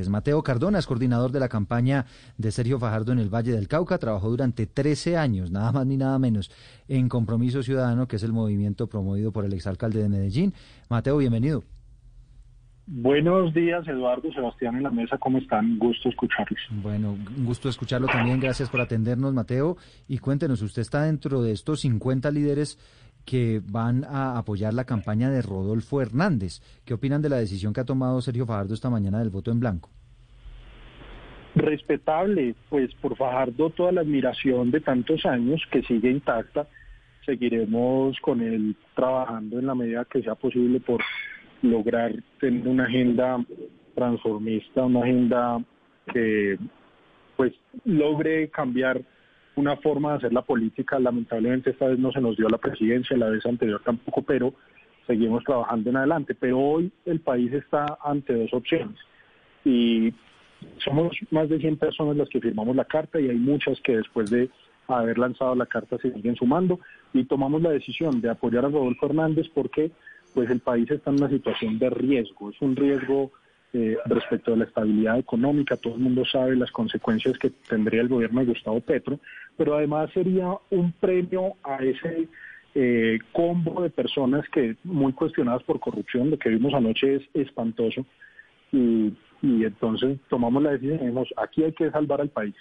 Es Mateo Cardona, es coordinador de la campaña de Sergio Fajardo en el Valle del Cauca. Trabajó durante 13 años, nada más ni nada menos, en Compromiso Ciudadano, que es el movimiento promovido por el exalcalde de Medellín. Mateo, bienvenido. Buenos días, Eduardo, Sebastián en la mesa, ¿cómo están? Gusto escucharlos. Bueno, un gusto escucharlo también. Gracias por atendernos, Mateo. Y cuéntenos, usted está dentro de estos 50 líderes que van a apoyar la campaña de Rodolfo Hernández. ¿Qué opinan de la decisión que ha tomado Sergio Fajardo esta mañana del voto en blanco? Respetable, pues por Fajardo toda la admiración de tantos años que sigue intacta. Seguiremos con él trabajando en la medida que sea posible por lograr tener una agenda transformista, una agenda que pues logre cambiar una forma de hacer la política. Lamentablemente esta vez no se nos dio la presidencia, la vez anterior tampoco, pero seguimos trabajando en adelante. Pero hoy el país está ante dos opciones y somos más de 100 personas las que firmamos la carta y hay muchas que después de haber lanzado la carta se siguen sumando y tomamos la decisión de apoyar a Rodolfo Hernández porque pues el país está en una situación de riesgo, es un riesgo eh, respecto a la estabilidad económica, todo el mundo sabe las consecuencias que tendría el gobierno de Gustavo Petro, pero además sería un premio a ese eh, combo de personas que muy cuestionadas por corrupción, lo que vimos anoche es espantoso, y, entonces tomamos la decisión, dijimos, aquí hay que salvar al país,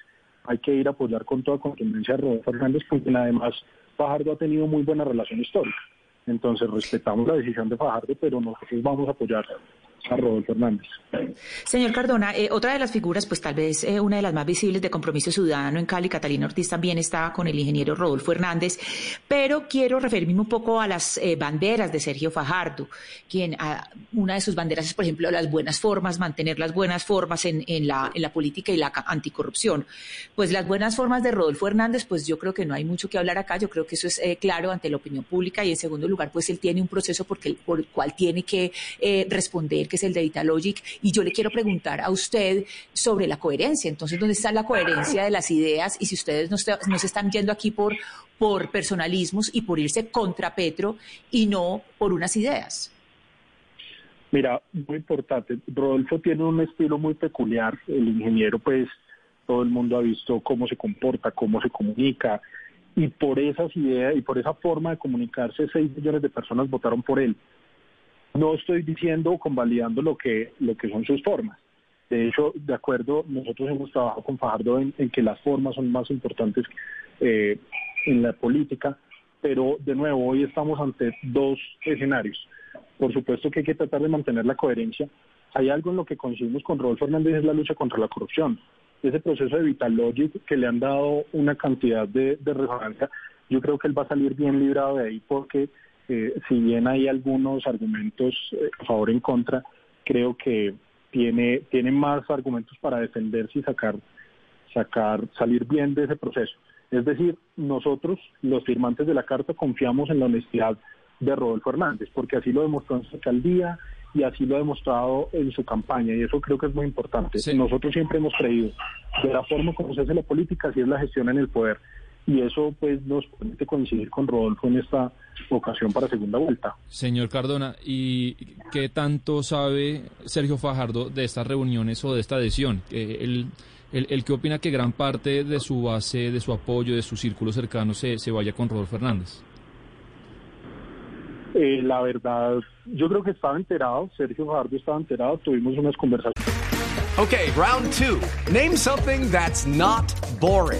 hay que ir a apoyar con toda contundencia a Rodolfo Fernández, porque además Fajardo ha tenido muy buena relación histórica. Entonces respetamos la decisión de Fajardo, pero nosotros vamos a apoyar a Rodolfo Hernández. Señor Cardona, eh, otra de las figuras, pues tal vez eh, una de las más visibles de Compromiso Ciudadano en Cali, Catalina Ortiz también está con el ingeniero Rodolfo Hernández, pero quiero referirme un poco a las eh, banderas de Sergio Fajardo, quien a, una de sus banderas es, por ejemplo, las buenas formas, mantener las buenas formas en, la, política y la anticorrupción. Pues las buenas formas de Rodolfo Hernández, pues yo creo que no hay mucho que hablar acá, yo creo que eso es claro ante la opinión pública y en segundo lugar, pues él tiene un proceso por el cual tiene que responder que el de Italogic, y yo le quiero preguntar a usted sobre la coherencia. Entonces, ¿dónde está la coherencia de las ideas? Y si ustedes no, se están yendo aquí por, por personalismos y por irse contra Petro y no por unas ideas. Mira, muy importante. Rodolfo tiene un estilo muy peculiar. El ingeniero, pues, todo el mundo ha visto cómo se comporta, cómo se comunica. Y por esas ideas y por esa forma de comunicarse, seis millones de personas votaron por él. No estoy diciendo o convalidando lo que, lo que son sus formas. De hecho, de acuerdo, nosotros hemos trabajado con Fajardo en, que las formas son más importantes eh, en la política, pero de nuevo, hoy estamos ante dos escenarios. Por supuesto que hay que tratar de mantener la coherencia. Hay algo en lo que coincidimos con Rodolfo Hernández, es la lucha contra la corrupción. Ese proceso de Vitalogic que le han dado una cantidad de, de resonancia, yo creo que él va a salir bien librado de ahí porque eh, si bien hay algunos argumentos eh, a favor y en contra, creo que tiene, tiene más argumentos para defenderse y sacar, sacar, salir bien de ese proceso. Es decir, nosotros, los firmantes de la carta, confiamos en la honestidad de Rodolfo Hernández, porque así lo demostró en su alcaldía y así lo ha demostrado en su campaña, y eso creo que es muy importante. Nosotros siempre hemos creído de la forma como se hace la política, así es la gestión en el poder y eso pues nos permite coincidir con Rodolfo en esta ocasión para segunda vuelta. Señor Cardona, ¿y qué tanto sabe Sergio Fajardo de estas reuniones o de esta adhesión? ¿El, el, qué opina que gran parte de su base, de su apoyo, de su círculo cercano se, se vaya con Rodolfo Hernández? Eh, la verdad, yo creo que estaba enterado, Sergio Fajardo estaba enterado, tuvimos unas conversaciones. Okay, round two. Name something that's not boring.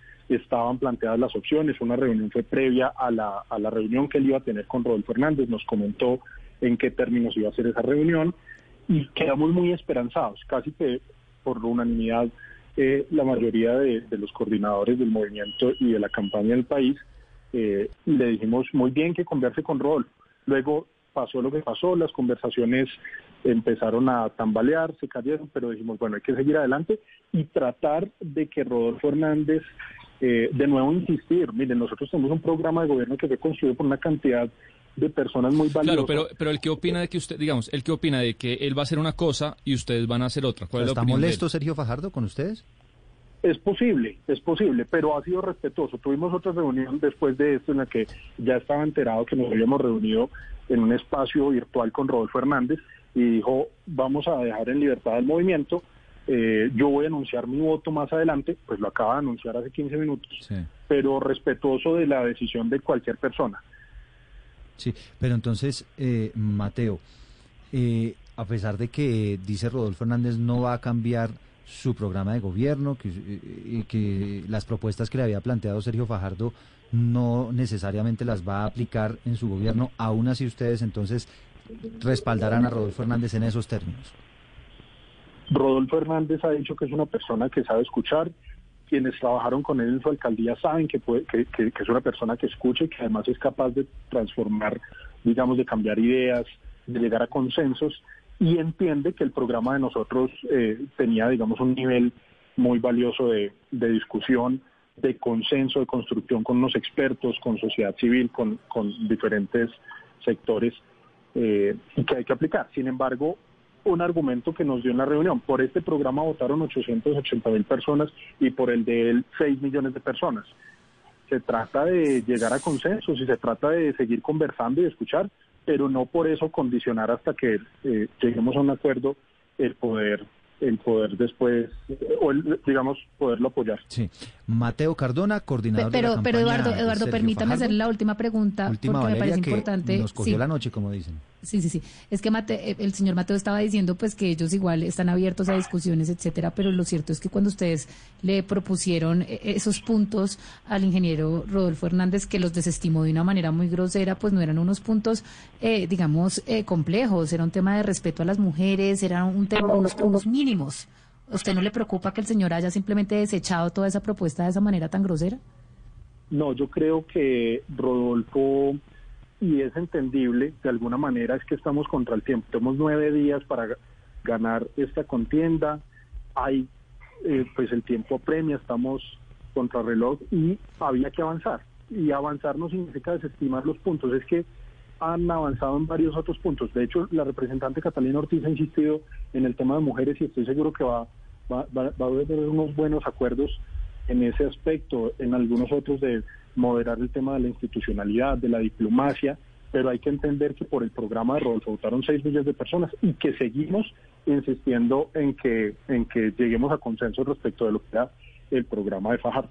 estaban planteadas las opciones. Una reunión fue previa a la, a la reunión que él iba a tener con Rodolfo Hernández. Nos comentó en qué términos iba a ser esa reunión y quedamos muy esperanzados, casi que por unanimidad eh, la mayoría de, los coordinadores del movimiento y de la campaña del país eh, le dijimos muy bien que converse con Rodolfo. Luego pasó lo que pasó, las conversaciones empezaron a tambalear, se cayeron, pero dijimos, bueno, hay que seguir adelante y tratar de que Rodolfo Hernández, eh, de nuevo insistir, miren, nosotros tenemos un programa de gobierno que fue construido por una cantidad de personas muy valiosas. Claro, pero, pero el que opina de que usted, digamos, el que opina de que él va a hacer una cosa y ustedes van a hacer otra. ¿Cuál es la ¿Está molesto? Sergio Fajardo con ustedes? Es posible, es posible, pero ha sido respetuoso. Tuvimos otra reunión después de esto en la que ya estaba enterado que nos habíamos reunido en un espacio virtual con Rodolfo Hernández y dijo, vamos a dejar en libertad el movimiento, eh, yo voy a anunciar mi voto más adelante, pues lo acaba de anunciar hace 15 minutos, Sí. pero respetuoso de la decisión de cualquier persona. Sí, pero entonces, eh, Mateo, eh, a pesar de que dice Rodolfo Hernández no va a cambiar su programa de gobierno que, eh, y que las propuestas que le había planteado Sergio Fajardo no necesariamente las va a aplicar en su gobierno, aún así ustedes entonces respaldarán a Rodolfo Hernández en esos términos. Rodolfo Hernández ha dicho que es una persona que sabe escuchar. Quienes trabajaron con él en su alcaldía saben que, puede, que, que- es una persona que escucha y que además es capaz de transformar, digamos, de cambiar ideas, de llegar a consensos y entiende que el programa de nosotros eh, tenía, digamos, un nivel muy valioso de, de discusión, de consenso, de construcción con los expertos, con sociedad civil, con, con diferentes sectores eh, y que hay que aplicar. Sin embargo, un argumento que nos dio en la reunión. Por este programa votaron 880 mil personas y por el de él 6 millones de personas. Se trata de llegar a consensos y se trata de seguir conversando y escuchar, pero no por eso condicionar hasta que eh, lleguemos a un acuerdo el poder el poder después eh, o el, digamos poderlo apoyar. Sí. Mateo Cardona, coordinador de Pero, la pero Eduardo, de Eduardo, Sergio permítame Fajardo. hacer la última pregunta Última, porque me parece que importante. Nos cogió Sí. la noche, como dicen. Sí, sí, sí. Es que Mate- eh, el señor Mateo estaba diciendo pues que ellos igual están abiertos a discusiones, etcétera, pero lo cierto es que cuando ustedes le propusieron eh, esos puntos al ingeniero Rodolfo Hernández, que los desestimó de una manera muy grosera, pues no eran unos puntos, eh, digamos, eh, complejos, era un tema de respeto a las mujeres, era un tema, unos, unos mínimos. ¿A ¿Usted no le preocupa que el señor haya simplemente desechado toda esa propuesta de esa manera tan grosera? No, yo creo que Rodolfo, y es entendible, de alguna manera es que estamos contra el tiempo. Tenemos nueve días para ga- ganar esta contienda. Hay, eh, pues el tiempo apremia, estamos contra reloj y había que avanzar. Y avanzar no significa desestimar los puntos, es que han avanzado en varios otros puntos. De hecho, la representante Catalina Ortiz ha insistido en el tema de mujeres y estoy seguro que va, va, va- va a haber unos buenos acuerdos en ese aspecto, en algunos otros de moderar el tema de la institucionalidad, de la diplomacia, pero hay que entender que por el programa de Rodolfo votaron 6 millones de personas y que seguimos insistiendo en que, en que lleguemos a consenso respecto de lo que era el programa de Fajardo.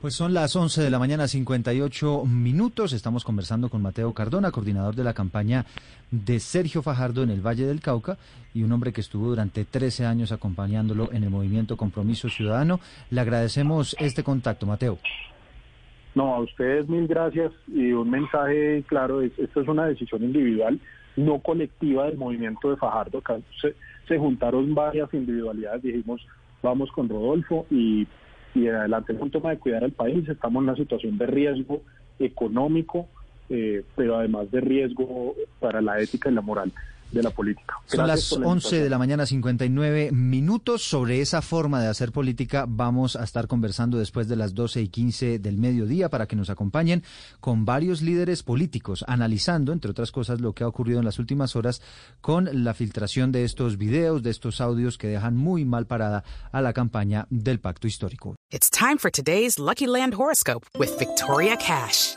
Pues son las 11 de la mañana, 58 minutos. Estamos conversando con Mateo Cardona, coordinador de la campaña de Sergio Fajardo en el Valle del Cauca y un hombre que estuvo durante 13 años acompañándolo en el movimiento Compromiso Ciudadano. Le agradecemos este contacto, Mateo. No, a ustedes mil gracias y un mensaje claro, es, esto es una decisión individual, no colectiva del movimiento de Fajardo. Se, se juntaron varias individualidades, dijimos, vamos con Rodolfo y, y adelante es un tema de cuidar al país, estamos en una situación de riesgo económico, eh, pero además de riesgo para la ética y la moral de la política. Son Gracias las la 11 de la mañana, 59 minutos. Sobre esa forma de hacer política vamos a estar conversando después de las 12 y 15 del mediodía para que nos acompañen con varios líderes políticos, analizando, entre otras cosas, lo que ha ocurrido en las últimas horas con la filtración de estos videos, de estos audios que dejan muy mal parada a la campaña del pacto histórico. It's time for today's Lucky Land horoscope with Victoria Cash.